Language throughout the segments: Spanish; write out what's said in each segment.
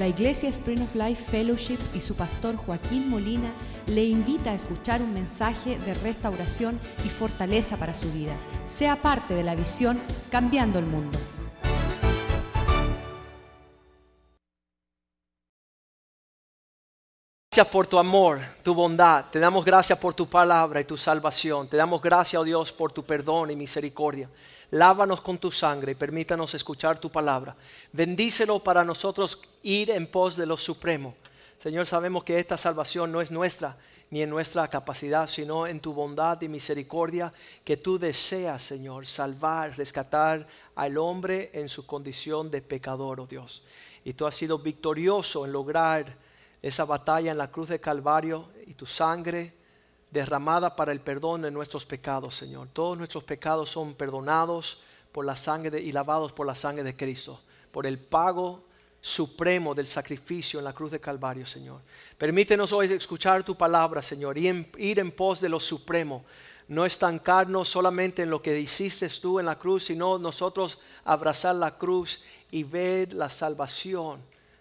La Iglesia Spring of Life Fellowship y su pastor Joaquín Molina le invita a escuchar un mensaje de restauración y fortaleza para su vida. Sea parte de la visión Cambiando el Mundo. Por tu amor, tu bondad. Te damos gracias por tu palabra y tu salvación. Te damos gracias, oh Dios, por tu perdón y misericordia. Lávanos con tu sangre y permítanos escuchar tu palabra. Bendícelo para nosotros ir en pos de lo supremo. Señor, sabemos que esta salvación no es nuestra ni en nuestra capacidad, sino en tu bondad y misericordia que tú deseas, Señor, salvar, rescatar al hombre en su condición de pecador, oh Dios. Y tú has sido victorioso en lograr esa batalla en la cruz de Calvario y tu sangre derramada para el perdón de nuestros pecados, Señor. Todos nuestros pecados son perdonados por la sangre y lavados por la sangre de Cristo, por el pago supremo del sacrificio en la cruz de Calvario, Señor. Permítenos hoy escuchar tu palabra, Señor, y ir en pos de lo supremo. No estancarnos solamente en lo que hiciste tú en la cruz, sino nosotros abrazar la cruz y ver la salvación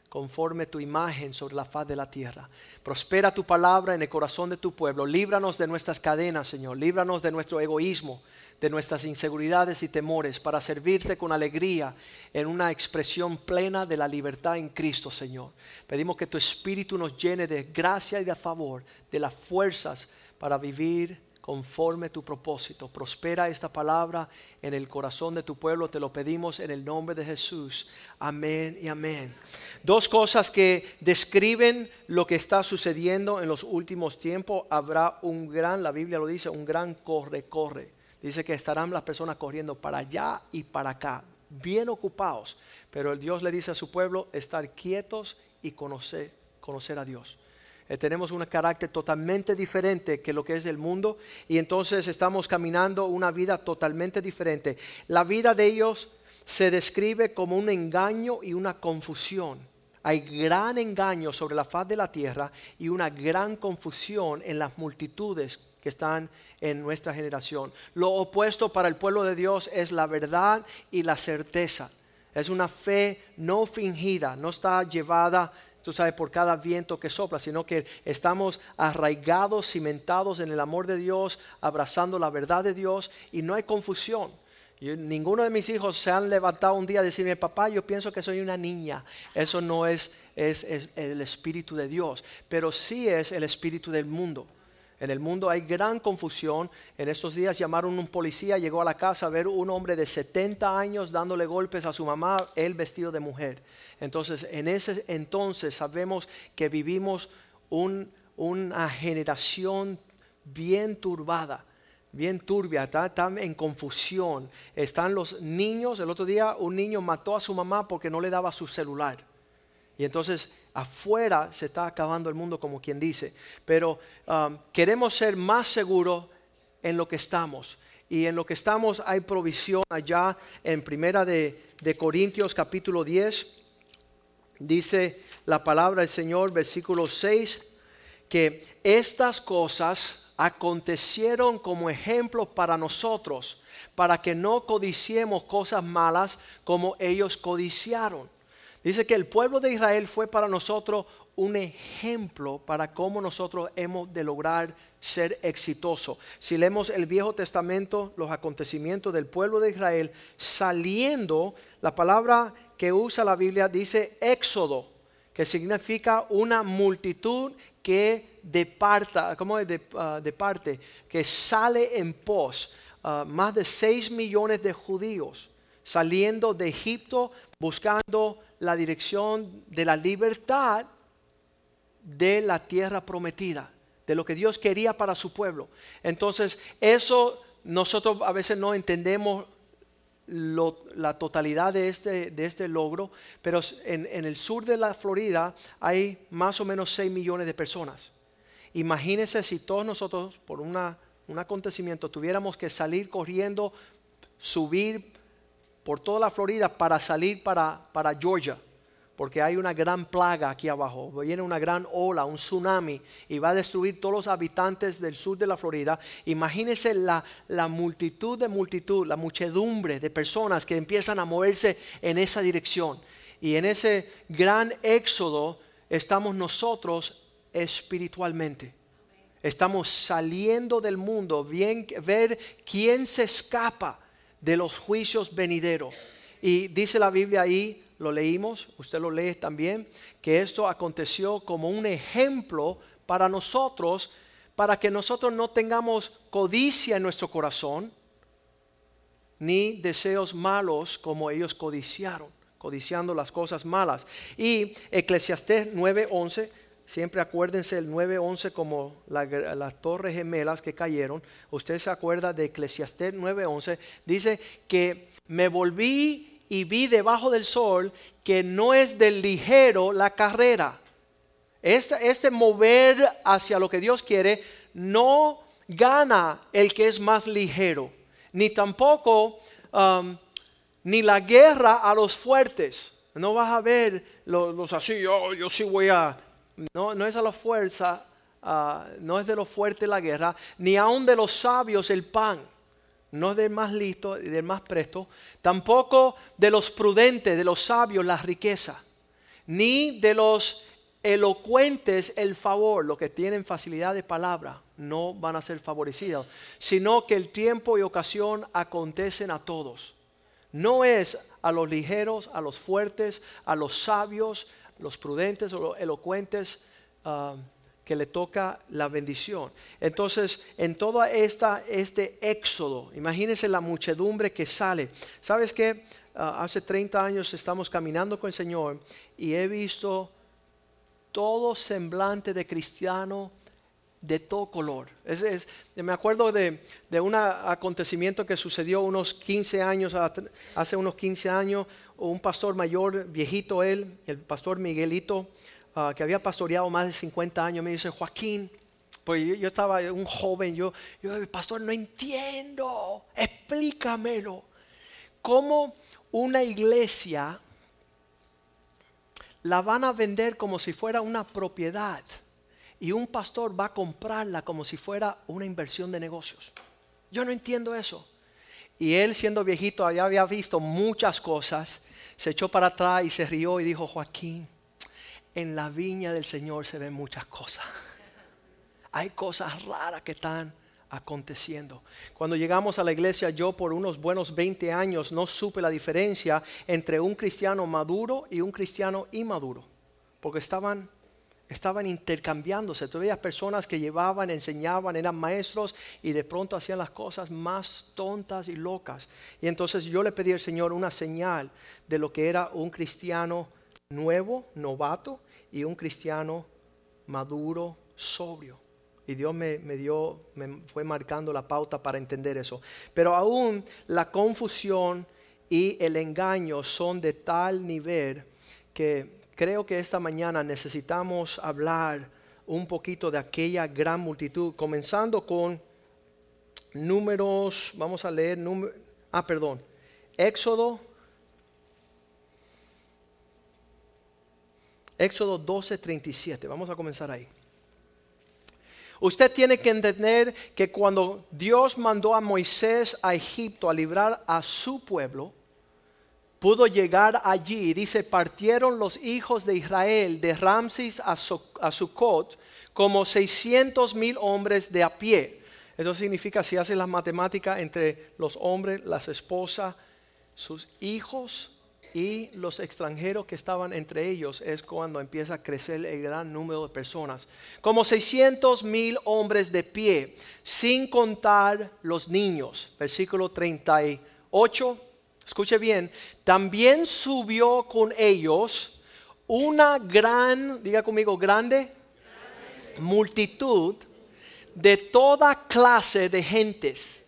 conforme tu imagen sobre la faz de la tierra. Prospera tu palabra en el corazón de tu pueblo. Líbranos de nuestras cadenas, Señor. Líbranos de nuestro egoísmo, de nuestras inseguridades y temores, para servirte con alegría en una expresión plena de la libertad en Cristo, Señor. Pedimos que tu Espíritu nos llene de gracia y de favor, de las fuerzas para vivir conforme tu propósito. Prospera esta palabra en el corazón de tu pueblo, te lo pedimos en el nombre de Jesús. Amén y amén. Dos cosas que describen lo que está sucediendo en los últimos tiempos. Habrá un gran, la Biblia lo dice, un gran corre, corre. Dice que estarán las personas corriendo para allá y para acá, bien ocupados. Pero el Dios le dice a su pueblo estar quietos y conocer, conocer a Dios. Eh, tenemos un carácter totalmente diferente que lo que es el mundo y entonces estamos caminando una vida totalmente diferente. La vida de ellos se describe como un engaño y una confusión. Hay gran engaño sobre la faz de la tierra y una gran confusión en las multitudes que están en nuestra generación. Lo opuesto para el pueblo de Dios es la verdad y la certeza. Es una fe no fingida, no está llevada tú sabes, por cada viento que sopla, sino que estamos arraigados, cimentados en el amor de Dios, abrazando la verdad de Dios y no hay confusión. ninguno de mis hijos se han levantado un día a decirme, papá, yo pienso que soy una niña. Eso no es, es el espíritu de Dios, pero sí es el espíritu del mundo. En el mundo hay gran confusión. En estos días llamaron un policía, llegó a la casa a ver un hombre de 70 años dándole golpes a su mamá, él vestido de mujer. Entonces, en ese entonces sabemos que vivimos una generación bien turbada, bien turbia, está, en confusión. Están los niños, el otro día un niño mató a su mamá porque no le daba su celular. Y entonces afuera se está acabando el mundo como quien dice, pero um, queremos ser más seguros en lo que estamos. Y en lo que estamos hay provisión allá en Primera de, de Corintios capítulo 10. Dice la palabra del Señor, versículo 6, que estas cosas acontecieron como ejemplos para nosotros, para que no codiciemos cosas malas como ellos codiciaron. Dice que el pueblo de Israel fue para nosotros un ejemplo para cómo nosotros hemos de lograr ser exitosos. Si leemos el Viejo Testamento, los acontecimientos del pueblo de Israel saliendo, la palabra que usa la Biblia dice éxodo, que significa una multitud que departa, ¿cómo es de, ah, parte? Que sale en pos. Ah, más de 6 millones de judíos saliendo de Egipto buscando la dirección de la libertad de la tierra prometida, de lo que Dios quería para su pueblo. Entonces, eso nosotros a veces no entendemos la totalidad de este, de este logro, pero en, el sur de la Florida hay más o menos 6 millones de personas. Imagínense si todos nosotros, por una, un acontecimiento, tuviéramos que salir corriendo, subir por toda la Florida para salir para, para Georgia, porque hay una gran plaga aquí abajo, viene una gran ola, un tsunami, y va a destruir todos los habitantes del sur de la Florida. Imagínense la, la multitud de multitud, la muchedumbre de personas que empiezan a moverse en esa dirección. Y en ese gran éxodo estamos nosotros espiritualmente. Estamos saliendo del mundo, bien, ver quién se escapa de los juicios venideros. Y dice la Biblia ahí, lo leímos, usted lo lee también, que esto aconteció como un ejemplo para nosotros, para que nosotros no tengamos codicia en nuestro corazón, ni deseos malos como ellos codiciaron, codiciando las cosas malas. Y Eclesiastés 9:11 Siempre acuérdense el 9.11 como las torres gemelas que cayeron. Usted se acuerda de Eclesiastés 9.11. Dice que me volví y vi debajo del sol que no es del ligero la carrera. Este, mover hacia lo que Dios quiere no gana el que es más ligero. Ni tampoco um, ni la guerra a los fuertes. No vas a ver los, así, yo, yo sí voy a no, no es a la fuerza, ah, no es de los fuertes la guerra, ni aun de los sabios el pan, no es del más listo y del más presto, tampoco de los prudentes, de los sabios la riqueza, ni de los elocuentes el favor, los que tienen facilidad de palabra, no van a ser favorecidos, sino que el tiempo y ocasión acontecen a todos. No es a los ligeros, a los fuertes, a los sabios, los prudentes o los elocuentes ah, que le toca la bendición. Entonces, en todo esta, este éxodo, imagínense la muchedumbre que sale. ¿Sabes qué? Ah, hace 30 años estamos caminando con el Señor y he visto todo semblante de cristiano de todo color. me acuerdo de, de, un acontecimiento que sucedió unos 15 años, hace unos 15 años, un pastor mayor, viejito él, el pastor Miguelito, ah, que había pastoreado más de 50 años, me dice, Joaquín, pues yo, estaba un joven, yo, yo, pastor, no entiendo, explícamelo. ¿Cómo una iglesia la van a vender como si fuera una propiedad? y un pastor va a comprarla como si fuera una inversión de negocios. Yo no entiendo eso. Y él siendo viejito ya había visto muchas cosas, se echó para atrás y se rió y dijo, Joaquín, en la viña del Señor se ven muchas cosas. Hay cosas raras que están aconteciendo. Cuando llegamos a la iglesia, yo por unos buenos 20 años no supe la diferencia entre un cristiano maduro y un cristiano inmaduro, porque estaban estaban intercambiándose. Tú veías personas que llevaban, enseñaban, eran maestros y de pronto hacían las cosas más tontas y locas. Y entonces yo le pedí al Señor una señal de lo que era un cristiano nuevo, novato, y un cristiano maduro, sobrio. Y Dios me, me, dio, me fue marcando la pauta para entender eso. Pero aún la confusión y el engaño son de tal nivel que creo que esta mañana necesitamos hablar un poquito de aquella gran multitud, comenzando con números, vamos a leer, ah, perdón, Éxodo, Éxodo 12, 37, vamos a comenzar ahí. Usted tiene que entender que cuando Dios mandó a Moisés a Egipto a librar a su pueblo, pudo llegar allí. Dice, partieron los hijos de Israel de Ramses a, Sucot como 600 mil hombres de a pie. Eso significa, si hace las matemáticas entre los hombres, las esposas, sus hijos y los extranjeros que estaban entre ellos, es cuando empieza a crecer el gran número de personas. Como 600 mil hombres de pie, sin contar los niños. Versículo 38 escuche bien, también subió con ellos una gran, diga conmigo, grande, multitud de toda clase de gentes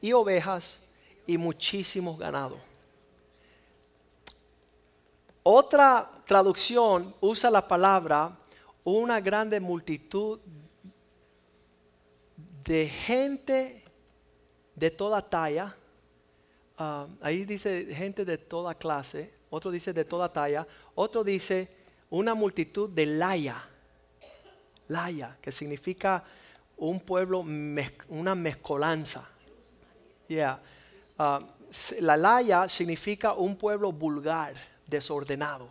y ovejas y muchísimos ganados. Otra traducción usa la palabra una grande multitud de gente de toda talla Ah, ahí dice gente de toda clase, otro dice de toda talla, otro dice una multitud de laya, laya, que significa un pueblo, una mezcolanza. Yeah. Ah, la laya significa un pueblo vulgar, desordenado,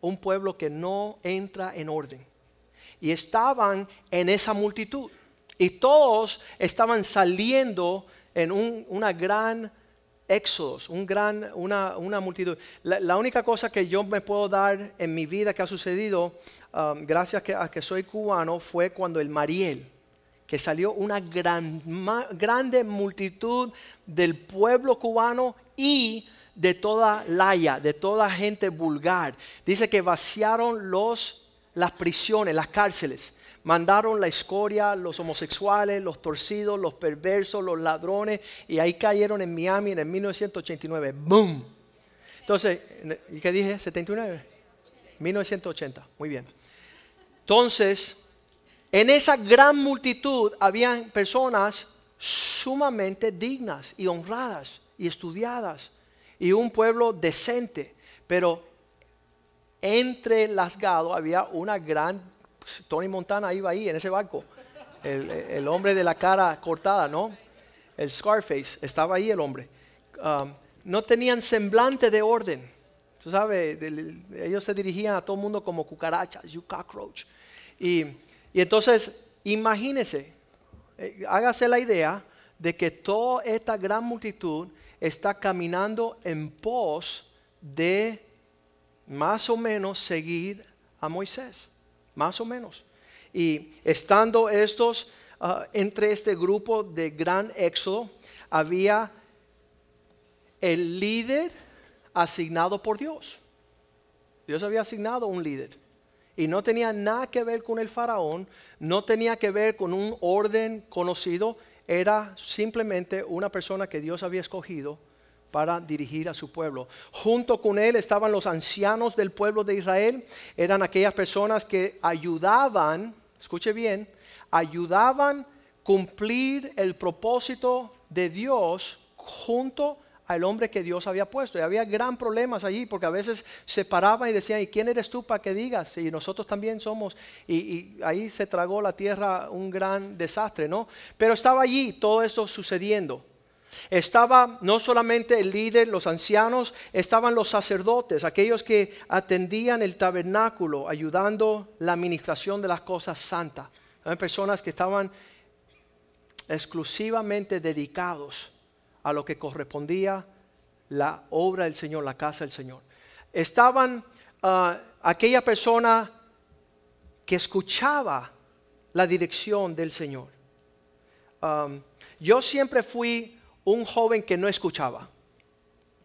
un pueblo que no entra en orden. Y estaban en esa multitud. Y todos estaban saliendo en una gran éxodos, un gran, una, multitud. La, única cosa que yo me puedo dar en mi vida que ha sucedido, um, gracias a que soy cubano, fue cuando el Mariel, que salió una gran, grande multitud del pueblo cubano y de toda laya, de toda gente vulgar. Dice que vaciaron los, las prisiones, las cárceles mandaron la escoria, los homosexuales, los torcidos, los perversos, los ladrones, y ahí cayeron en Miami en el 1989. ¡Boom! Entonces, ¿y qué dije? ¿79? 1980, muy bien. Entonces, en esa gran multitud habían personas sumamente dignas y honradas y estudiadas y un pueblo decente, pero entre las había una gran Tony Montana iba ahí en ese barco. El, hombre de la cara cortada, ¿no? El Scarface, estaba ahí el hombre. Um, no tenían semblante de orden. Tú sabes, ellos se dirigían a todo el mundo como cucarachas, you cockroach. Y, entonces, imagínese, eh, hágase la idea de que toda esta gran multitud está caminando en pos de más o menos seguir a Moisés más o menos. Y estando estos ah, entre este grupo de gran éxodo, había el líder asignado por Dios. Dios había asignado un líder. Y no tenía nada que ver con el faraón, no tenía que ver con un orden conocido, era simplemente una persona que Dios había escogido para dirigir a su pueblo. Junto con él estaban los ancianos del pueblo de Israel, eran aquellas personas que ayudaban, escuche bien, ayudaban cumplir el propósito de Dios junto al hombre que Dios había puesto. Y había gran problemas allí porque a veces se paraban y decían, ¿y quién eres tú para que digas? Y nosotros también somos. Y, y, ahí se tragó la tierra un gran desastre, ¿no? Pero estaba allí todo eso sucediendo. Estaba no solamente el líder, los ancianos, estaban los sacerdotes, aquellos que atendían el tabernáculo, ayudando la administración de las cosas santas. Eran personas que estaban exclusivamente dedicados a lo que correspondía la obra del Señor, la casa del Señor. Estaban ah, aquella persona que escuchaba la dirección del Señor. yo siempre fui un joven que no escuchaba,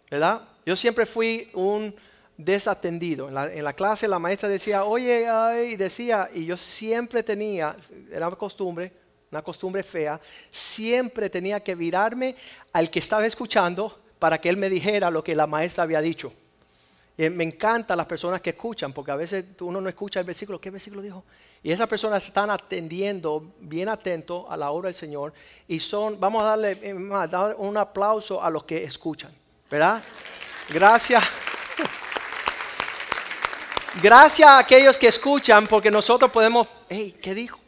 ¿verdad? Yo siempre fui un desatendido. En la, clase la maestra decía, oye, ay, y decía, y yo siempre tenía, era una costumbre, una costumbre fea, siempre tenía que virarme al que estaba escuchando para que él me dijera lo que la maestra había dicho. Y me encantan las personas que escuchan, porque a veces uno no escucha el versículo. ¿Qué versículo dijo? Y esas personas están atendiendo, bien atentos a la obra del Señor. Y son, vamos a darle un aplauso a los que escuchan. ¿Verdad? Gracias. Gracias a aquellos que escuchan, porque nosotros podemos, hey, ¿qué dijo?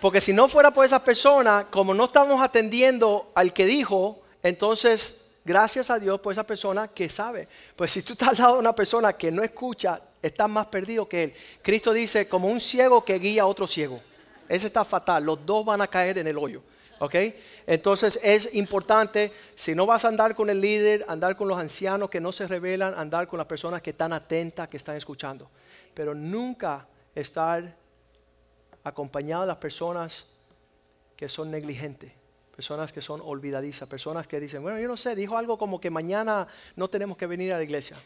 Porque si no fuera por esa persona, como no estamos atendiendo al que dijo, entonces gracias a Dios por esa persona que sabe. Pues si tú estás al lado de una persona que no escucha, estás más perdido que él. Cristo dice, como un ciego que guía a otro ciego. Ese está fatal. Los dos van a caer en el hoyo. ¿Ok? Entonces es importante, si no vas a andar con el líder, andar con los ancianos que no se revelan, andar con las personas que están atentas, que están escuchando. Pero nunca estar acompañado de las personas que son negligentes personas que son olvidadizas, personas que dicen, bueno, yo no sé, dijo algo como que mañana no tenemos que venir a la iglesia.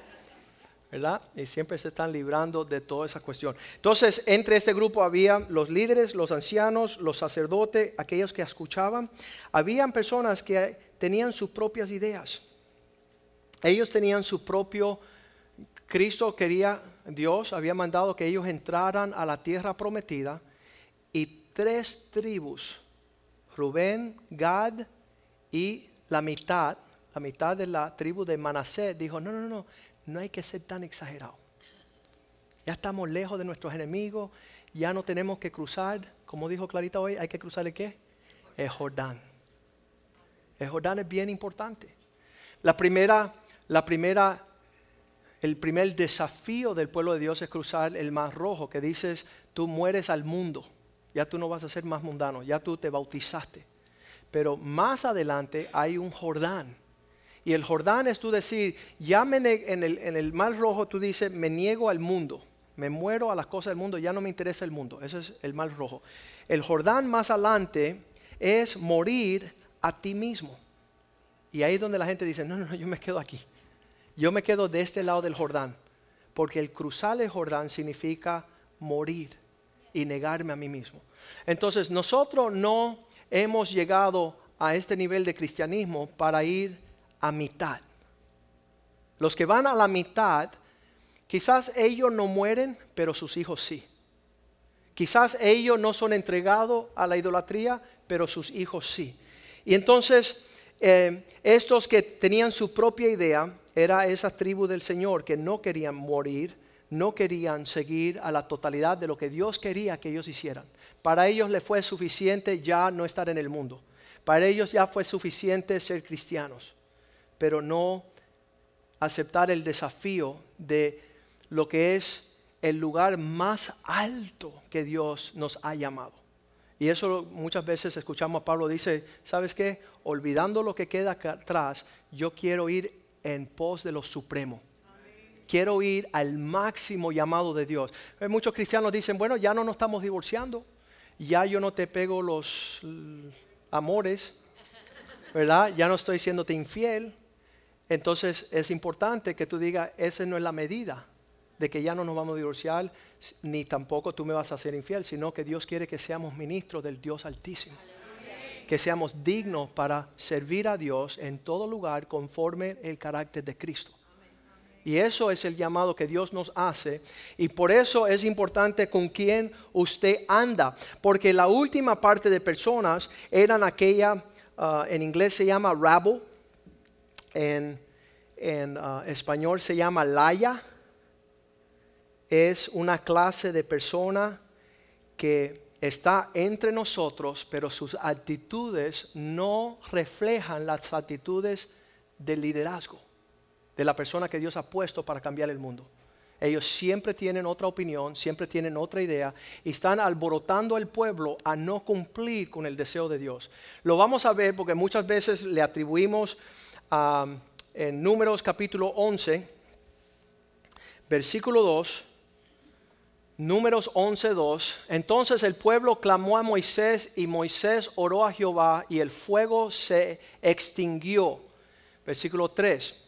¿verdad? Y siempre se están librando de toda esa cuestión. Entonces, entre este grupo había los líderes, los ancianos, los sacerdotes, aquellos que escuchaban. Habían personas que tenían sus propias ideas. Ellos tenían su propio... Cristo quería, Dios había mandado que ellos entraran a la tierra prometida y tres tribus Rubén, Gad y la mitad, la mitad de la tribu de Manasés dijo, no, no, no, no hay que ser tan exagerado. Ya estamos lejos de nuestros enemigos, ya no tenemos que cruzar, como dijo Clarita hoy, hay que cruzar el qué? El Jordán. El Jordán es bien importante. La primera, la primera el primer desafío del pueblo de Dios es cruzar el mar rojo, que dices, tú mueres al mundo, ya tú no vas a ser más mundano, ya tú te bautizaste. Pero más adelante hay un Jordán. Y el Jordán es tú decir, ya en, el, en el mar rojo tú dices, me niego al mundo, me muero a las cosas del mundo, ya no me interesa el mundo. Ese es el mar rojo. El Jordán más adelante es morir a ti mismo. Y ahí es donde la gente dice, no, no, no, yo me quedo aquí. Yo me quedo de este lado del Jordán. Porque el cruzar el Jordán significa morir y negarme a mí mismo. Entonces nosotros no hemos llegado a este nivel de cristianismo para ir a mitad. Los que van a la mitad, quizás ellos no mueren, pero sus hijos sí. Quizás ellos no son entregados a la idolatría, pero sus hijos sí. Y entonces eh, estos que tenían su propia idea, era esa tribu del Señor que no querían morir, no querían seguir a la totalidad de lo que Dios quería que ellos hicieran. Para ellos le fue suficiente ya no estar en el mundo. Para ellos ya fue suficiente ser cristianos, pero no aceptar el desafío de lo que es el lugar más alto que Dios nos ha llamado. Y eso muchas veces escuchamos a Pablo dice, ¿sabes qué? Olvidando lo que queda atrás, yo quiero ir en pos de lo supremo. Quiero ir al máximo llamado de Dios. Eh, muchos cristianos dicen, bueno, ya no nos estamos divorciando, ya yo no te pego los amores, ¿verdad? Ya no estoy siéndote infiel. Entonces es importante que tú digas, esa no es la medida de que ya no nos vamos a divorciar, ni tampoco tú me vas a ser infiel, sino que Dios quiere que seamos ministros del Dios Altísimo. Que seamos dignos para servir a Dios en todo lugar conforme el carácter de Cristo. Y eso es el llamado que Dios nos hace. Y por eso es importante con quién usted anda. Porque la última parte de personas eran aquella, ah, en inglés se llama rabble, en, ah, español se llama laya es una clase de persona que está entre nosotros, pero sus actitudes no reflejan las actitudes del liderazgo, de la persona que Dios ha puesto para cambiar el mundo. Ellos siempre tienen otra opinión, siempre tienen otra idea y están alborotando al pueblo a no cumplir con el deseo de Dios. Lo vamos a ver porque muchas veces le atribuimos en Números capítulo 11, versículo 2, Números 11:2. Entonces el pueblo clamó a Moisés y Moisés oró a Jehová y el fuego se extinguió. Versículo 3.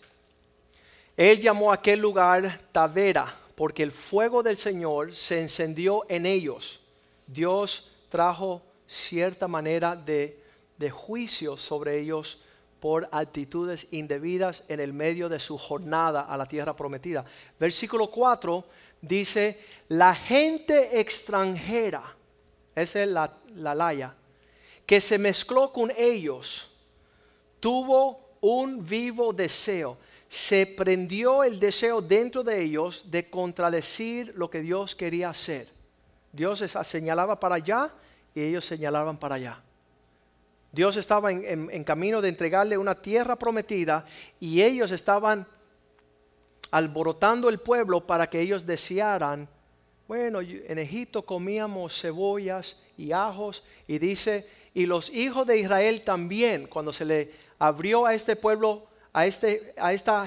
Él llamó a aquel lugar Tavera porque el fuego del Señor se encendió en ellos. Dios trajo cierta manera de, de juicio sobre ellos por actitudes indebidas en el medio de su jornada a la tierra prometida. Versículo 4 dice, la gente extranjera, esa es la, la laya, que se mezcló con ellos, tuvo un vivo deseo. Se prendió el deseo dentro de ellos de contradecir lo que Dios quería hacer. Dios señalaba para allá y ellos señalaban para allá. Dios estaba en, camino de entregarle una tierra prometida y ellos estaban alborotando el pueblo para que ellos desearan, bueno, en Egipto comíamos cebollas y ajos y dice, y los hijos de Israel también, cuando se le abrió a este pueblo, a, este, a esta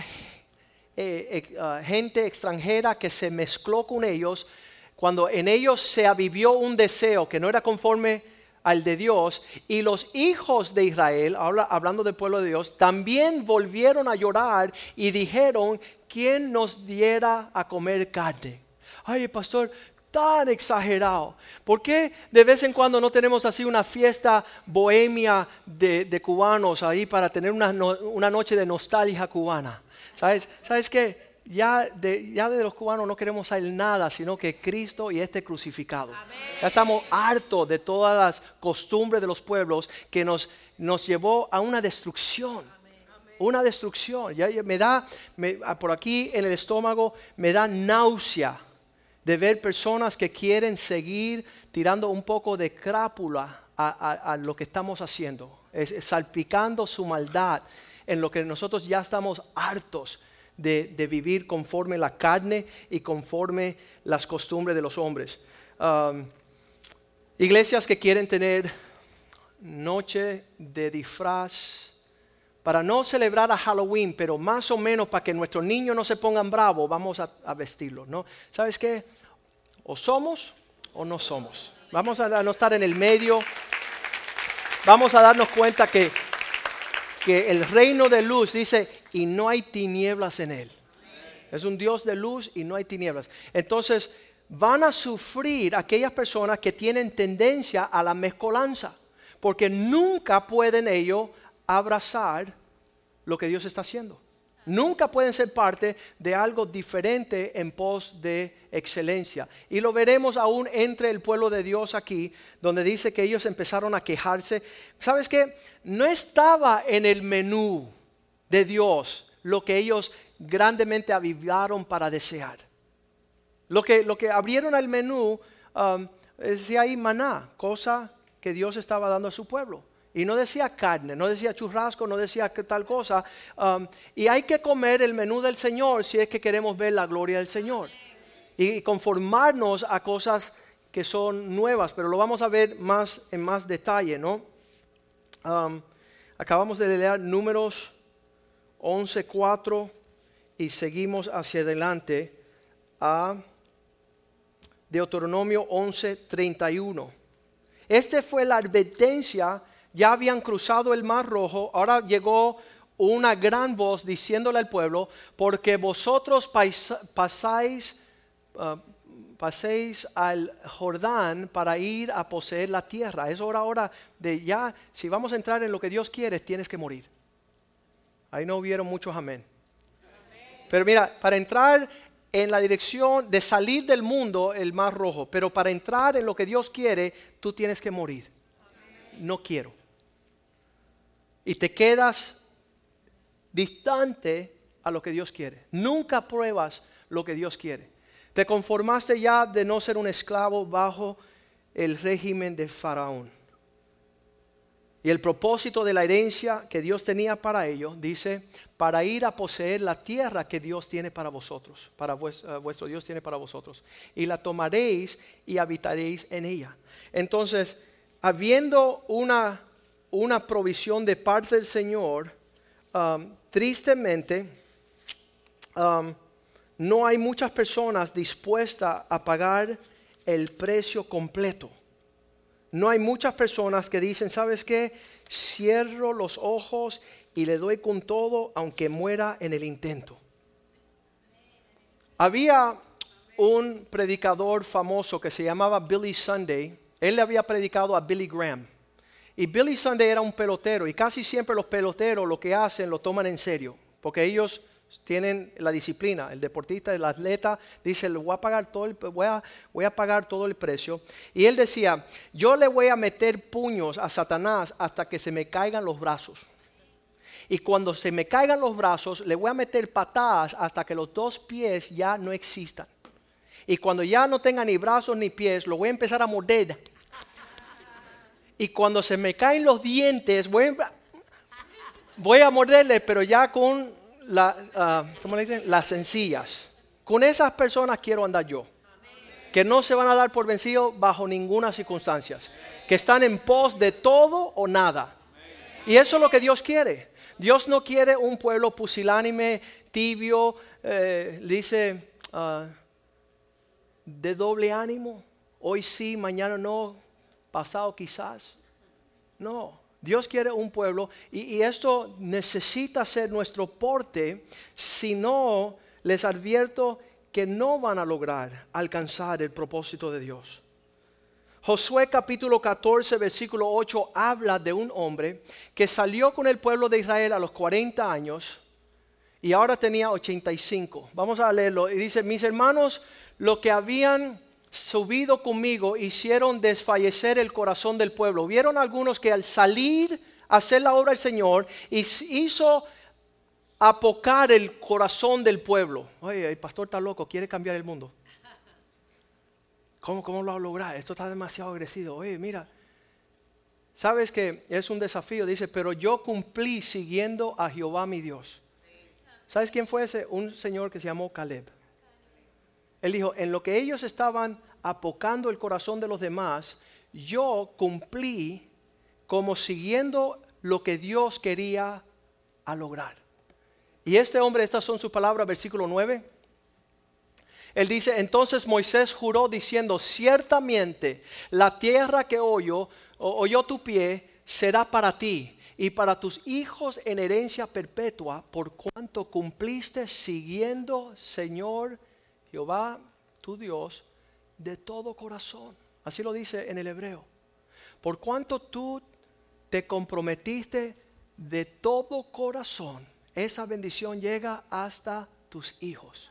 eh, eh, ah, gente extranjera que se mezcló con ellos, cuando en ellos se avivió un deseo que no era conforme al de Dios, y los hijos de Israel, hablando del pueblo de Dios, también volvieron a llorar y dijeron, ¿quién nos diera a comer carne? Ay, pastor, tan exagerado. ¿Por qué de vez en cuando no tenemos así una fiesta bohemia de, cubanos ahí para tener una, noche de nostalgia cubana? ¿Sabes, ¿Sabes qué? ya de, los cubanos no queremos saber nada, sino que Cristo y este crucificado. Ya estamos hartos de todas las costumbres de los pueblos que nos, nos llevó a una destrucción. Una destrucción. Ya, me da, ah, por aquí en el estómago, me da náusea de ver personas que quieren seguir tirando un poco de crápula a, lo que estamos haciendo, salpicando su maldad en lo que nosotros ya estamos hartos de, vivir conforme la carne y conforme las costumbres de los hombres. Um, iglesias que quieren tener noche de disfraz para no celebrar a Halloween, pero más o menos para que nuestros niños no se pongan bravos, vamos a, a vestirlos, ¿no? ¿Sabes qué? O somos o no somos. Vamos a no estar en el medio. Vamos a darnos cuenta que, que el reino de luz dice, y no hay tinieblas en él. Es un Dios de luz y no hay tinieblas. Entonces, van a sufrir aquellas personas que tienen tendencia a la mezcolanza, porque nunca pueden ellos abrazar lo que Dios está haciendo. Nunca pueden ser parte de algo diferente en pos de excelencia. Y lo veremos aún entre el pueblo de Dios aquí, donde dice que ellos empezaron a quejarse. ¿Sabes qué? No estaba en el menú de Dios lo que ellos grandemente avivaron para desear. Lo que, lo que abrieron al menú um, decía ahí maná, cosa que Dios estaba dando a su pueblo. Y no decía carne, no decía churrasco, no decía tal cosa. Um, y hay que comer el menú del Señor si es que queremos ver la gloria del Señor. Y conformarnos a cosas que son nuevas, pero lo vamos a ver más en más detalle, ¿no? Um, acabamos de leer números 11.4 y seguimos hacia adelante a Deuteronomio 11.31. Esta fue la advertencia ya habían cruzado el mar rojo, ahora llegó una gran voz diciéndole al pueblo, porque vosotros pasáis, uh, paséis al Jordán para ir a poseer la tierra. Es hora ahora de ya, si vamos a entrar en lo que Dios quiere, tienes que morir. Ahí no hubieron muchos amén. Pero mira, para entrar en la dirección de salir del mundo, el mar rojo, pero para entrar en lo que Dios quiere, tú tienes que morir. No quiero y te quedas distante a lo que Dios quiere. Nunca pruebas lo que Dios quiere. Te conformaste ya de no ser un esclavo bajo el régimen de Faraón. Y el propósito de la herencia que Dios tenía para ellos, dice, para ir a poseer la tierra que Dios tiene para vosotros, para vuestro, eh, vuestro Dios tiene para vosotros. Y la tomaréis y habitaréis en ella. Entonces, habiendo una una provisión de parte del Señor, um, tristemente um, no hay muchas personas dispuestas a pagar el precio completo. No hay muchas personas que dicen, ¿sabes qué? Cierro los ojos y le doy con todo aunque muera en el intento. Había un predicador famoso que se llamaba Billy Sunday. Él le había predicado a Billy Graham. Y Billy Sunday era un pelotero y casi siempre los peloteros lo que hacen lo toman en serio, porque ellos tienen la disciplina. El deportista, el atleta dice, voy a pagar todo el, voy a, voy a pagar todo el precio. Y él decía, yo le voy a meter puños a Satanás hasta que se me caigan los brazos. Y cuando se me caigan los brazos, le voy a meter patadas hasta que los dos pies ya no existan. Y cuando ya no tenga ni brazos ni pies, lo voy a empezar a morder y cuando se me caen los dientes, voy, a morderle, pero ya con ah, las sencillas. Con esas personas quiero andar yo. Que no se van a dar por vencido bajo ninguna circunstancia. Que están en pos de todo o nada. Y eso es lo que Dios quiere. Dios no quiere un pueblo pusilánime, tibio, eh, dice, ah, de doble ánimo. Hoy sí, mañana no pasado quizás. No, Dios quiere un pueblo y, esto necesita ser nuestro porte, si no, les advierto que no van a lograr alcanzar el propósito de Dios. Josué capítulo 14, versículo 8 habla de un hombre que salió con el pueblo de Israel a los 40 años y ahora tenía 85. Vamos a leerlo. Y dice, mis hermanos, lo que habían subido conmigo hicieron desfallecer el corazón del pueblo. Vieron algunos que al salir a hacer la obra del Señor hizo apocar el corazón del pueblo. Oye, el pastor está loco, quiere cambiar el mundo. ¿Cómo, cómo lo va a lograr? Esto está demasiado agresivo. Oye, mira, sabes que es un desafío. Dice, pero yo cumplí siguiendo a Jehová mi Dios. ¿Sabes quién fue ese? Un señor que se llamó Caleb. Él dijo, en lo que ellos estaban apocando el corazón de los demás, yo cumplí como siguiendo lo que Dios quería lograr. Y este hombre, estas son sus palabras, versículo 9. Él dice, entonces Moisés juró diciendo, ciertamente la tierra que oyó, oyó tu pie será para ti y para tus hijos en herencia perpetua, por cuanto cumpliste siguiendo, Señor Jehová, tu Dios, de todo corazón. Así lo dice en el hebreo. Por cuanto tú te comprometiste de todo corazón, esa bendición llega hasta tus hijos.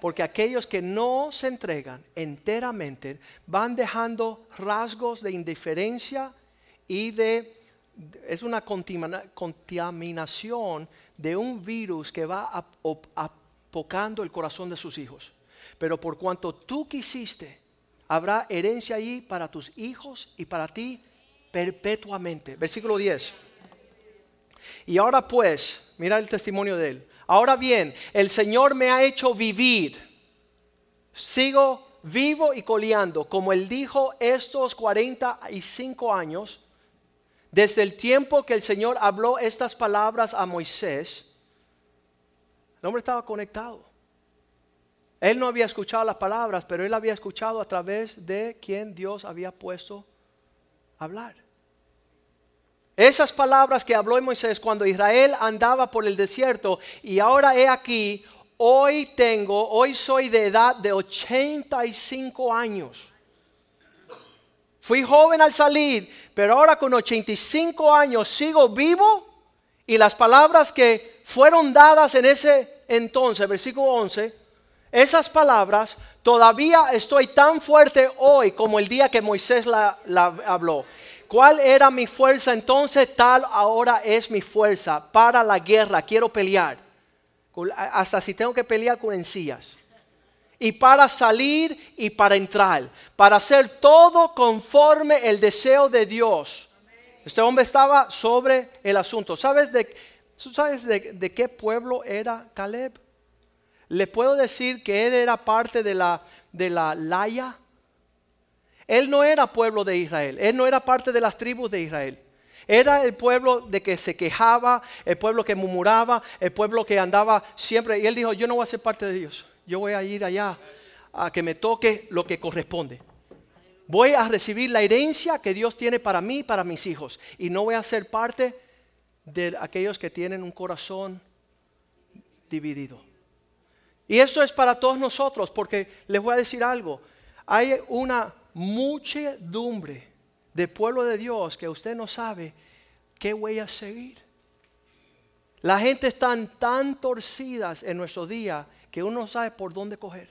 Porque aquellos que no se entregan enteramente van dejando rasgos de indiferencia y de... Es una contaminación de un virus que va apocando el corazón de sus hijos. Pero por cuanto tú quisiste, habrá herencia ahí para tus hijos y para ti perpetuamente. Versículo 10. Y ahora pues, mira el testimonio de él. Ahora bien, el Señor me ha hecho vivir. Sigo vivo y coleando, como él dijo estos 45 años, desde el tiempo que el Señor habló estas palabras a Moisés. El hombre estaba conectado. Él no había escuchado las palabras, pero él había escuchado a través de quien Dios había puesto a hablar. Esas palabras que habló Moisés cuando Israel andaba por el desierto y ahora he aquí, hoy tengo, hoy soy de edad de 85 años. Fui joven al salir, pero ahora con 85 años sigo vivo y las palabras que fueron dadas en ese entonces, versículo 11, esas palabras todavía estoy tan fuerte hoy como el día que Moisés la, habló. ¿Cuál era mi fuerza entonces? Tal ahora es mi fuerza para la guerra. Quiero pelear. Hasta si tengo que pelear con encías. Y para salir y para entrar. Para hacer todo conforme el deseo de Dios. Este hombre estaba sobre el asunto. ¿Sabes de, sabes de, qué pueblo era Caleb? Le puedo decir que él era parte de la, de la Laya él no era pueblo de Israel, él no era parte de las tribus de Israel. Era el pueblo de que se quejaba, el pueblo que murmuraba, el pueblo que andaba siempre. Y él dijo, yo no voy a ser parte de Dios, yo voy a ir allá a que me toque lo que corresponde. Voy a recibir la herencia que Dios tiene para mí y para mis hijos. Y no voy a ser parte de aquellos que tienen un corazón dividido. Y eso es para todos nosotros, porque les voy a decir algo. Hay una muchedumbre de pueblo de Dios que usted no sabe qué a seguir. La gente está tan torcidas en nuestro día que uno no sabe por dónde coger.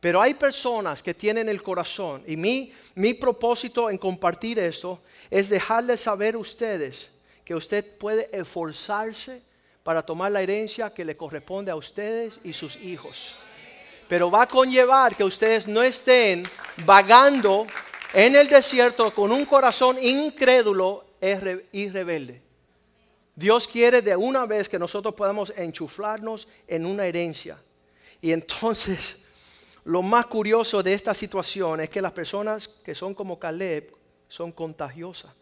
Pero hay personas que tienen el corazón y mi, mi propósito en compartir esto es dejarles saber ustedes que usted puede esforzarse para tomar la herencia que le corresponde a ustedes y sus hijos pero va a conllevar que ustedes no estén vagando en el desierto con un corazón incrédulo y rebelde. Dios quiere de una vez que nosotros podamos enchuflarnos en una herencia. Y entonces, lo más curioso de esta situación es que las personas que son como Caleb son contagiosas.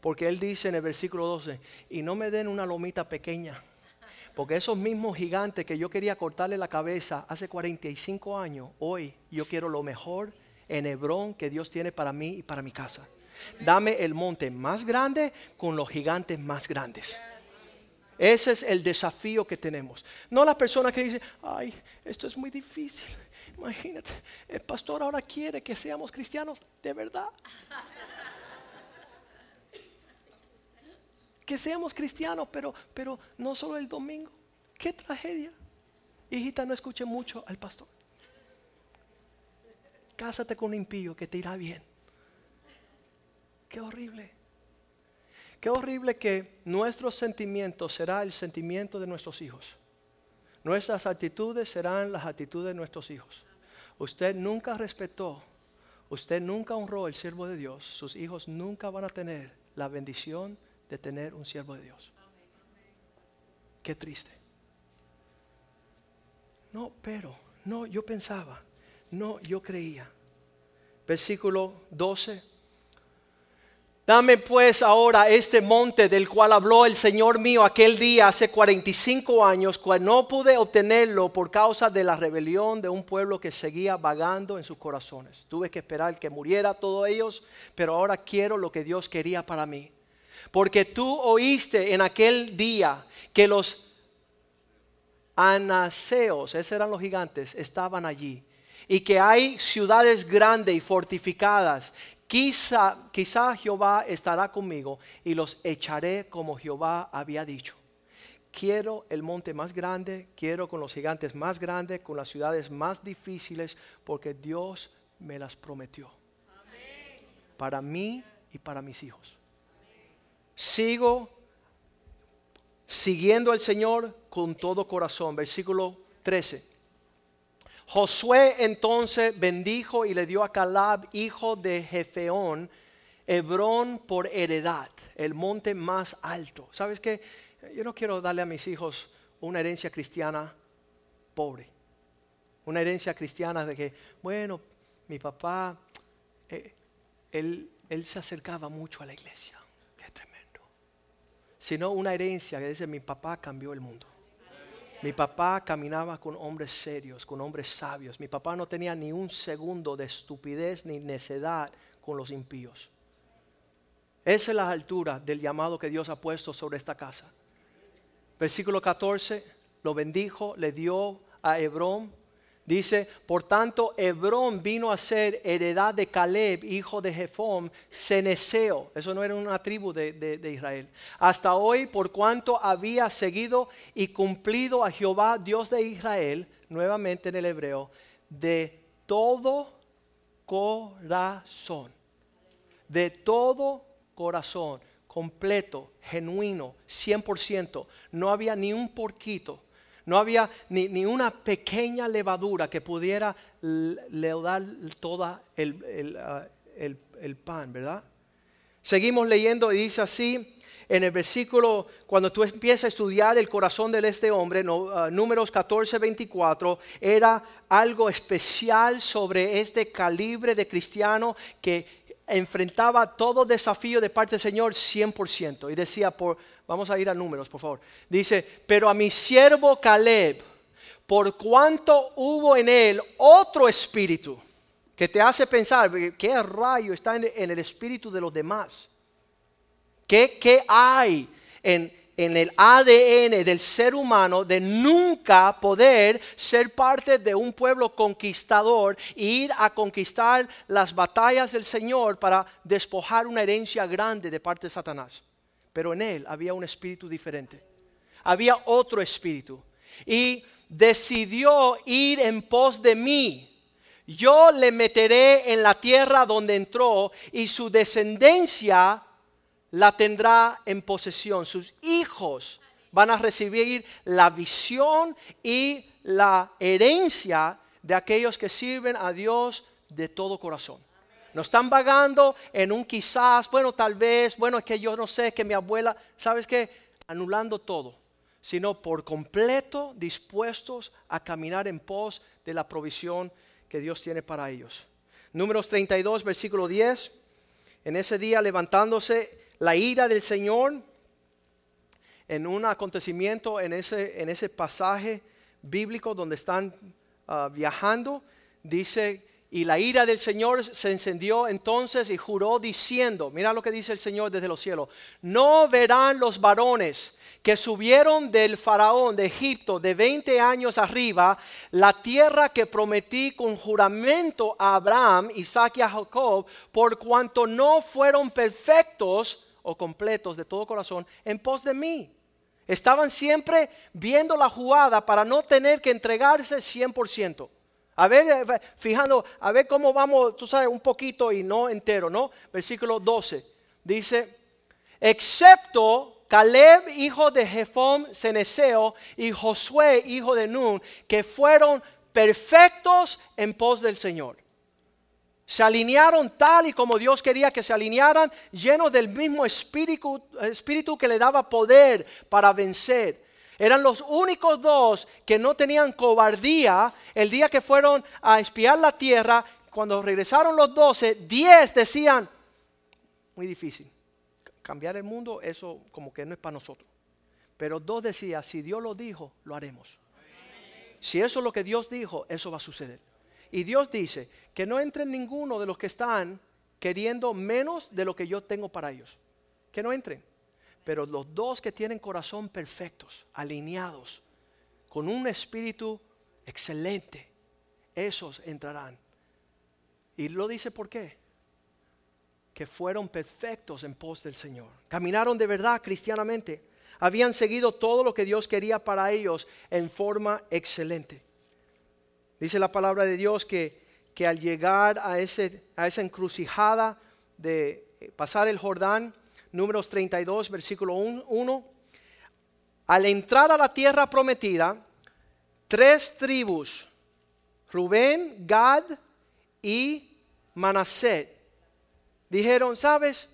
Porque él dice en el versículo 12, y no me den una lomita pequeña porque esos mismos gigantes que yo quería cortarle la cabeza hace 45 años, hoy yo quiero lo mejor en Hebrón que Dios tiene para mí y para mi casa. Dame el monte más grande con los gigantes más grandes. Ese es el desafío que tenemos. No la persona que dice, ay, esto es muy difícil. Imagínate, el pastor ahora quiere que seamos cristianos de verdad. Que seamos cristianos, pero, pero no solo el domingo. Qué tragedia. Hijita, no escuche mucho al pastor. Cásate con un impío que te irá bien. Qué horrible. Qué horrible que nuestros sentimientos será el sentimiento de nuestros hijos. Nuestras actitudes serán las actitudes de nuestros hijos. Usted nunca respetó, usted nunca honró el siervo de Dios. Sus hijos nunca van a tener la bendición de tener un siervo de Dios. Qué triste. No, pero, no, yo pensaba, no, yo creía. Versículo 12. Dame pues ahora este monte del cual habló el Señor mío aquel día hace 45 años, cuando no pude obtenerlo por causa de la rebelión de un pueblo que seguía vagando en sus corazones. Tuve que esperar que muriera todos ellos, pero ahora quiero lo que Dios quería para mí. Porque tú oíste en aquel día que los anaseos, esos eran los gigantes, estaban allí. Y que hay ciudades grandes y fortificadas Quizá, Jehová estará conmigo y los echaré como Jehová había dicho. Quiero el monte más grande, quiero con los gigantes más grandes, con las ciudades más difíciles, porque Dios me las prometió. Para mí y para mis hijos. Sigo siguiendo al Señor con todo corazón. Versículo 13. Josué entonces bendijo y le dio a Calab, hijo de Jefeón, Hebrón por heredad, el monte más alto. ¿Sabes qué? Yo no quiero darle a mis hijos una herencia cristiana pobre. Una herencia cristiana de que, bueno, mi papá, eh, él, él se acercaba mucho a la iglesia. Sino una herencia que dice, mi papá cambió el mundo. Mi papá caminaba con hombres serios, con hombres sabios. Mi papá no tenía ni un segundo de estupidez ni necedad con los impíos. Esa es la altura del llamado que Dios ha puesto sobre esta casa. Versículo 14, lo bendijo, le dio a Hebrón Dice, por tanto, Hebrón vino a ser heredad de Caleb, hijo de Jefón, Ceneseo. Eso no era una tribu de, de, Israel. Hasta hoy, por cuanto había seguido y cumplido a Jehová, Dios de Israel, nuevamente en el hebreo, de todo corazón. De todo corazón, completo, genuino, 100%. No había ni un porquito no había ni, una pequeña levadura que pudiera leudar todo ah, el, pan, ¿verdad? Seguimos leyendo y dice así en el versículo, cuando tú empiezas a estudiar el corazón de este hombre, ah, números 14, 24, era algo especial sobre este calibre de cristiano que enfrentaba todo desafío de parte del Señor 100%. Y decía, por, Vamos a ir a números, por favor. Dice, pero a mi siervo Caleb, por cuanto hubo en él otro espíritu, que te hace pensar, ¿qué rayo está en, el espíritu de los demás? ¿Qué, qué hay en, en el ADN del ser humano de nunca poder ser parte de un pueblo conquistador e ir a conquistar las batallas del Señor para despojar una herencia grande de parte de Satanás pero en él había un espíritu diferente. Había otro espíritu. Y decidió ir en pos de mí. Yo le meteré en la tierra donde entró y su descendencia la tendrá en posesión. Sus hijos van a recibir la visión y la herencia de aquellos que sirven a Dios de todo corazón. No están vagando en un quizás, bueno, tal vez, bueno, es que yo no sé, que mi abuela, ¿sabes qué? Anulando todo, sino por completo dispuestos a caminar en pos de la provisión que Dios tiene para ellos. Números 32, versículo 10. En ese día levantándose la ira del Señor en un acontecimiento en ese, en ese pasaje bíblico donde están ah, viajando, dice y la ira del Señor se encendió entonces y juró diciendo, mira lo que dice el Señor desde los cielos, no verán los varones que subieron del faraón de Egipto de 20 años arriba la tierra que prometí con juramento a Abraham, Isaac y a Jacob, por cuanto no fueron perfectos o completos de todo corazón en pos de mí. Estaban siempre viendo la jugada para no tener que entregarse 100%. A ver, eh, fijando, a ver cómo vamos, tú sabes, un poquito y no entero, ¿no? Versículo 12. Dice, excepto Caleb, hijo de Jefón Ceneseo, y Josué, hijo de Nun, que fueron perfectos en pos del Señor. Se alinearon tal y como Dios quería que se alinearan, llenos del mismo espíritu, espíritu que le daba poder para vencer Eran los únicos dos que no tenían cobardía el día que fueron a espiar la tierra. Cuando regresaron los doce, diez decían, muy difícil. Cambiar el mundo, eso como que no es para nosotros. Pero dos decían, si Dios lo dijo, lo haremos. Si eso es lo que Dios dijo, eso va a suceder. Y Dios dice que no entren ninguno de los que están queriendo menos de lo que yo tengo para ellos. Que no entren. Pero los dos que tienen corazón perfectos, alineados, con un espíritu excelente, esos entrarán. Y lo dice por qué. Que fueron perfectos en pos del Señor. Caminaron de verdad cristianamente. Habían seguido todo lo que Dios quería para ellos en forma excelente. Dice la palabra de Dios que, que al llegar a, ese, a esa encrucijada de pasar el Jordán, números 32, versículo 1, al entrar a la tierra prometida, tres tribus, Rubén, Gad y Manaset, dijeron, ¿sabes?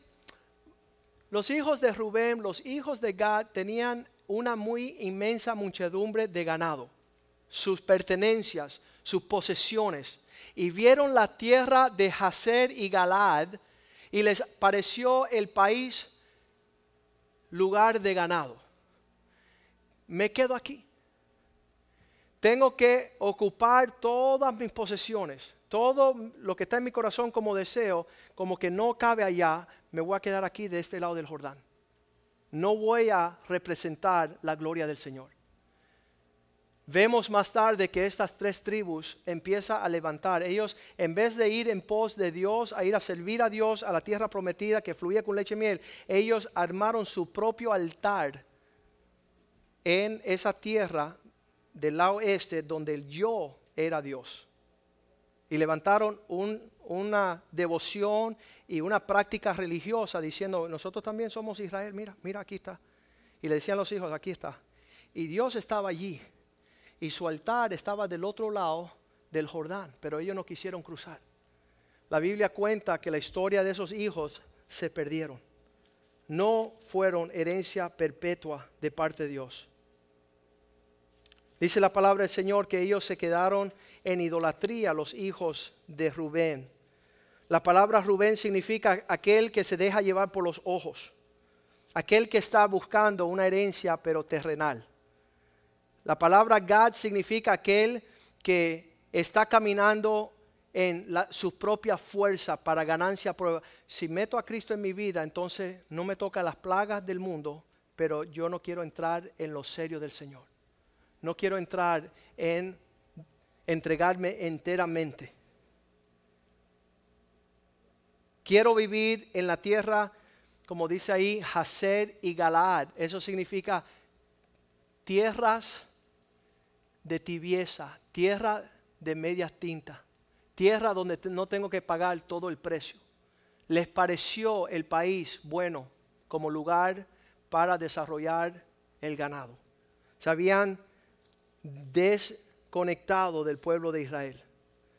Los hijos de Rubén, los hijos de Gad tenían una muy inmensa muchedumbre de ganado, sus pertenencias, sus posesiones, y vieron la tierra de Hazer y Galad, y les pareció el país lugar de ganado. Me quedo aquí. Tengo que ocupar todas mis posesiones, todo lo que está en mi corazón como deseo, como que no cabe allá, me voy a quedar aquí de este lado del Jordán. No voy a representar la gloria del Señor. Vemos más tarde que estas tres tribus empiezan a levantar. Ellos, en vez de ir en pos de Dios, a ir a servir a Dios, a la tierra prometida que fluía con leche y miel, ellos armaron su propio altar en esa tierra del lado este donde el yo era Dios. Y levantaron una devoción y una práctica religiosa diciendo, nosotros también somos Israel, mira, mira, aquí está. Y le decían los hijos, aquí está. Y Dios estaba allí y su altar estaba del otro lado del Jordán, pero ellos no quisieron cruzar. La Biblia cuenta que la historia de esos hijos se perdieron. No fueron herencia perpetua de parte de Dios. Dice la palabra del Señor que ellos se quedaron en idolatría, los hijos de Rubén. La palabra Rubén significa aquel que se deja llevar por los ojos, aquel que está buscando una herencia pero terrenal. La palabra Gad significa aquel que está caminando en su propia fuerza para ganancia. Si meto a Cristo en mi vida, entonces no me toca las plagas del mundo, pero yo no quiero entrar en lo serio del Señor. No quiero entrar en entregarme enteramente. Quiero vivir en la tierra, como dice ahí, Haser y Galaad. Eso significa tierras de tibieza, tierra de medias tintas, tierra donde no tengo que pagar todo el precio. Les pareció el país bueno como lugar para desarrollar el ganado. Se habían desconectado del pueblo de Israel.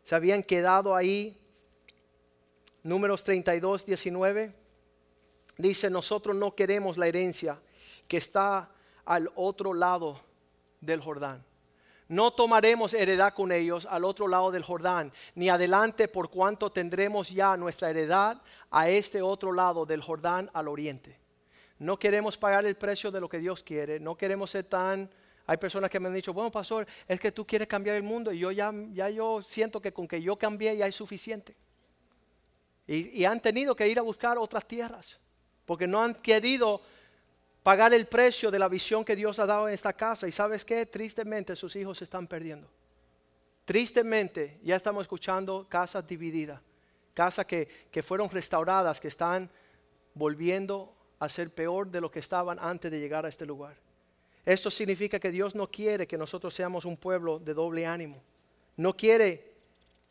Se habían quedado ahí. Números 32, 19. Dice, nosotros no queremos la herencia que está al otro lado del Jordán. No tomaremos heredad con ellos al otro lado del Jordán, ni adelante por cuanto tendremos ya nuestra heredad a este otro lado del Jordán al oriente. No queremos pagar el precio de lo que Dios quiere, no queremos ser tan... Hay personas que me han dicho, bueno, pastor, es que tú quieres cambiar el mundo y yo ya, ya yo siento que con que yo cambie ya es suficiente. Y, y han tenido que ir a buscar otras tierras, porque no han querido pagar el precio de la visión que Dios ha dado en esta casa. Y sabes qué, tristemente sus hijos se están perdiendo. Tristemente ya estamos escuchando casas divididas, casas que, que fueron restauradas, que están volviendo a ser peor de lo que estaban antes de llegar a este lugar. Esto significa que Dios no quiere que nosotros seamos un pueblo de doble ánimo. No quiere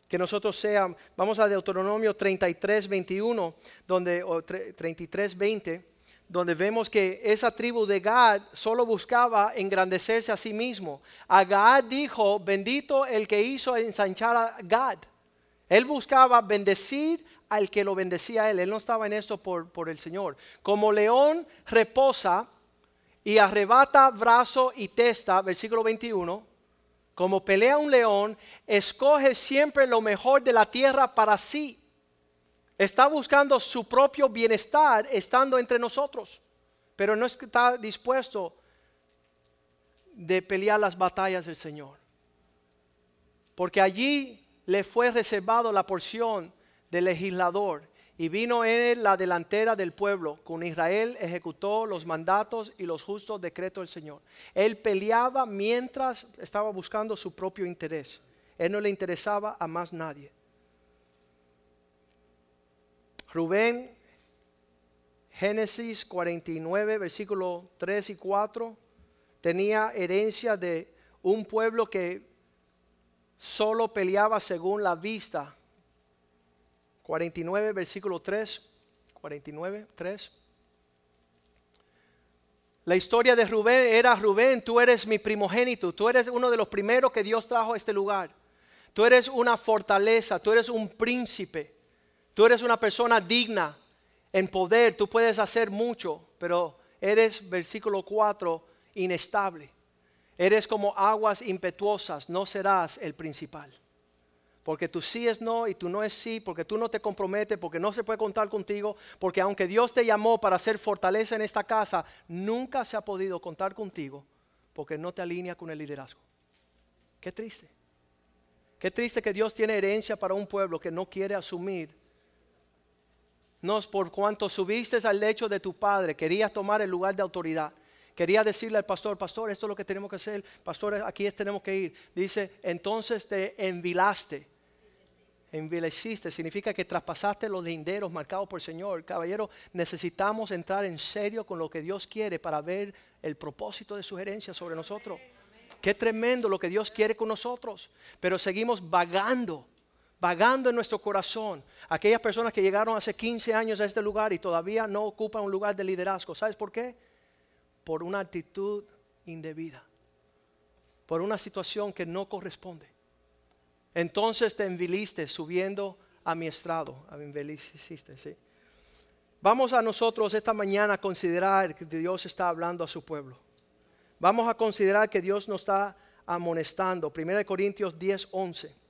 que nosotros seamos, vamos a Deuteronomio 33, 21, donde, o 33, 20 donde vemos que esa tribu de Gad solo buscaba engrandecerse a sí mismo. A Gad dijo, bendito el que hizo ensanchar a Gad. Él buscaba bendecir al que lo bendecía a él. Él no estaba en esto por, por el Señor. Como león reposa y arrebata brazo y testa, versículo 21, como pelea un león, escoge siempre lo mejor de la tierra para sí. Está buscando su propio bienestar estando entre nosotros, pero no está dispuesto de pelear las batallas del Señor. Porque allí le fue reservado la porción del legislador y vino en la delantera del pueblo. Con Israel ejecutó los mandatos y los justos decretos del Señor. Él peleaba mientras estaba buscando su propio interés. Él no le interesaba a más nadie. Rubén, Génesis 49, versículo 3 y 4, tenía herencia de un pueblo que solo peleaba según la vista 49, versículo 3. 49, 3. La historia de Rubén era, Rubén, tú eres mi primogénito, tú eres uno de los primeros que Dios trajo a este lugar. Tú eres una fortaleza, tú eres un príncipe, tú eres una persona digna en poder, tú puedes hacer mucho, pero eres, versículo 4, inestable. Eres como aguas impetuosas, no serás el principal. Porque tú sí es no y tú no es sí, porque tú no te comprometes, porque no se puede contar contigo, porque aunque Dios te llamó para hacer fortaleza en esta casa, nunca se ha podido contar contigo porque no te alinea con el liderazgo. Qué triste. Qué triste que Dios tiene herencia para un pueblo que no quiere asumir. No por cuanto subiste al lecho de tu padre, querías tomar el lugar de autoridad. Quería decirle al pastor, pastor, esto es lo que tenemos que hacer, pastor, aquí tenemos que ir. Dice, entonces te envilaste envileciste, significa que traspasaste los linderos marcados por el Señor. Caballero, necesitamos entrar en serio con lo que Dios quiere para ver el propósito de su herencia sobre nosotros. Qué tremendo lo que Dios quiere con nosotros. Pero seguimos vagando, vagando en nuestro corazón. Aquellas personas que llegaron hace 15 años a este lugar y todavía no ocupan un lugar de liderazgo. ¿Sabes por qué? Por una actitud indebida. Por una situación que no corresponde. Entonces te enviliste subiendo a mi estrado. A mi. Vamos a nosotros esta mañana a considerar que Dios está hablando a su pueblo. Vamos a considerar que Dios nos está amonestando. 1 Corintios 10, 11.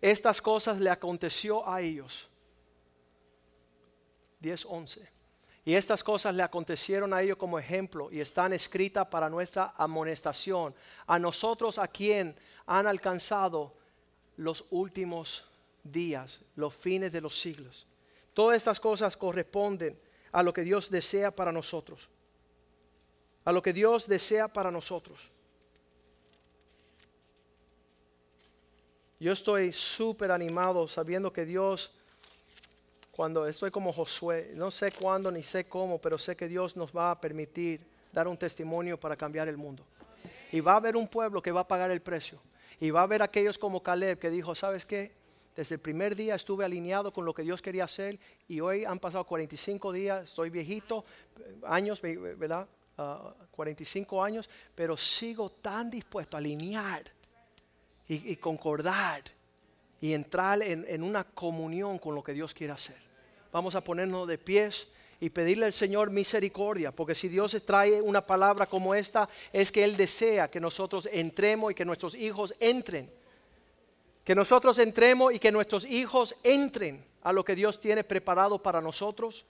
Estas cosas le aconteció a ellos. 10, 11. Y estas cosas le acontecieron a ellos como ejemplo y están escritas para nuestra amonestación. A nosotros a quien han alcanzado los últimos días, los fines de los siglos. Todas estas cosas corresponden a lo que Dios desea para nosotros. A lo que Dios desea para nosotros. Yo estoy súper animado sabiendo que Dios, cuando estoy como Josué, no sé cuándo ni sé cómo, pero sé que Dios nos va a permitir dar un testimonio para cambiar el mundo. Y va a haber un pueblo que va a pagar el precio. Y va a haber aquellos como Caleb que dijo, ¿sabes qué? Desde el primer día estuve alineado con lo que Dios quería hacer y hoy han pasado 45 días, soy viejito, años, ¿verdad? 45 ah, años, pero sigo tan dispuesto a alinear y, concordar y entrar en, en una comunión con lo que Dios quiere hacer. Vamos a ponernos de pies y pedirle al Señor misericordia, porque si Dios trae una palabra como esta, es que Él desea que nosotros entremos y que nuestros hijos entren. Que nosotros entremos y que nuestros hijos entren a lo que Dios tiene preparado para nosotros.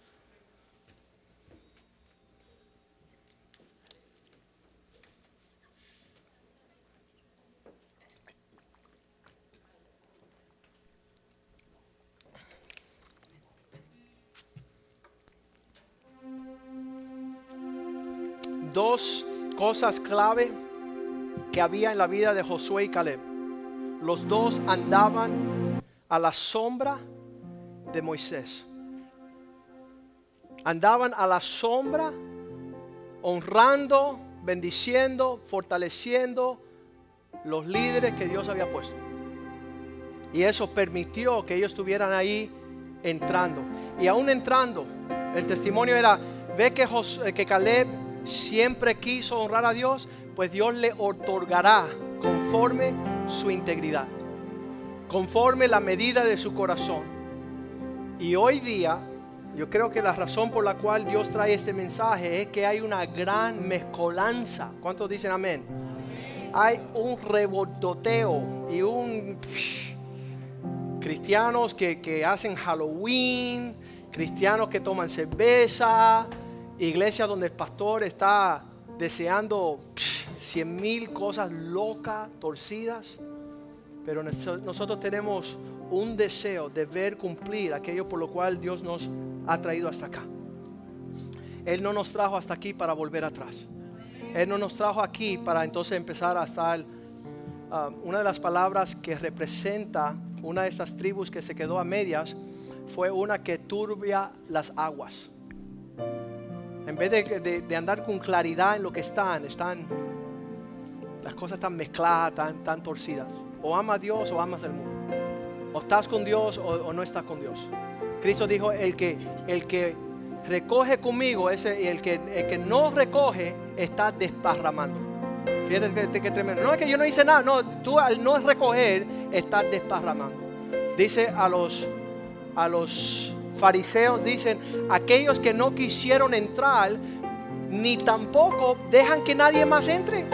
Dos cosas clave que había en la vida de Josué y Caleb. Los dos andaban a la sombra de Moisés. Andaban a la sombra, honrando, bendiciendo, fortaleciendo los líderes que Dios había puesto. Y eso permitió que ellos estuvieran ahí entrando. Y aún entrando, el testimonio era, ve que, que Caleb siempre quiso honrar a Dios, pues Dios le otorgará conforme su integridad, conforme la medida de su corazón. Y hoy día Yo creo que la razón por la cual Dios trae este mensaje es que hay una gran mezcolanza. ¿Cuántos dicen amén? Hay un rebototeo y un cristianos que, que hacen Halloween, cristianos que toman cerveza, iglesias donde el pastor está deseando cien mil cosas locas, torcidas. Pero nosotros tenemos un deseo de ver cumplir aquello por lo cual Dios nos ha traído hasta acá. Él no nos trajo hasta aquí para volver atrás. Él no nos trajo aquí para entonces empezar a estar... Ah, una de las palabras que representa una de esas tribus que se quedó a medias fue una que turbia las aguas. En vez de, de andar con claridad en lo que están, están las cosas están mezcladas, tan, tan torcidas. O amas a Dios o amas el mundo. O estás con Dios o, no estás con Dios. Cristo dijo, el que, el que recoge conmigo, ese, el, que, el que no recoge, está desparramando. Fíjate que, tremendo. No es que yo no hice nada, no, tú al no recoger, estás desparramando. Dice a los, a los fariseos, dicen, aquellos que no quisieron entrar, ni tampoco dejan que nadie más entre.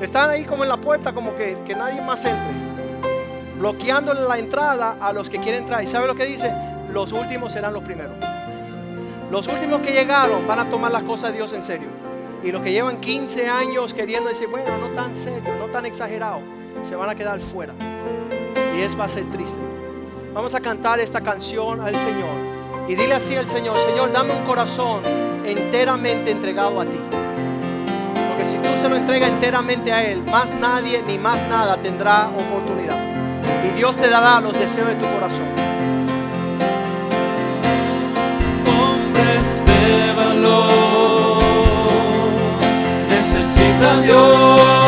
Están ahí como en la puerta, como que, que nadie más entre. Bloqueándole la entrada a los que quieren entrar. ¿Y sabe lo que dice? Los últimos serán los primeros. Los últimos que llegaron van a tomar las cosas de Dios en serio. Y los que llevan 15 años queriendo decir, bueno, no tan serio, no tan exagerado, se van a quedar fuera. Y es va a ser triste. Vamos a cantar esta canción al Señor. Y dile así al Señor, Señor, dame un corazón enteramente entregado a ti si tú se lo entregas enteramente a Él, más nadie ni más nada tendrá oportunidad. Y Dios te dará los deseos de tu corazón. Hombres de valor necesitan Dios.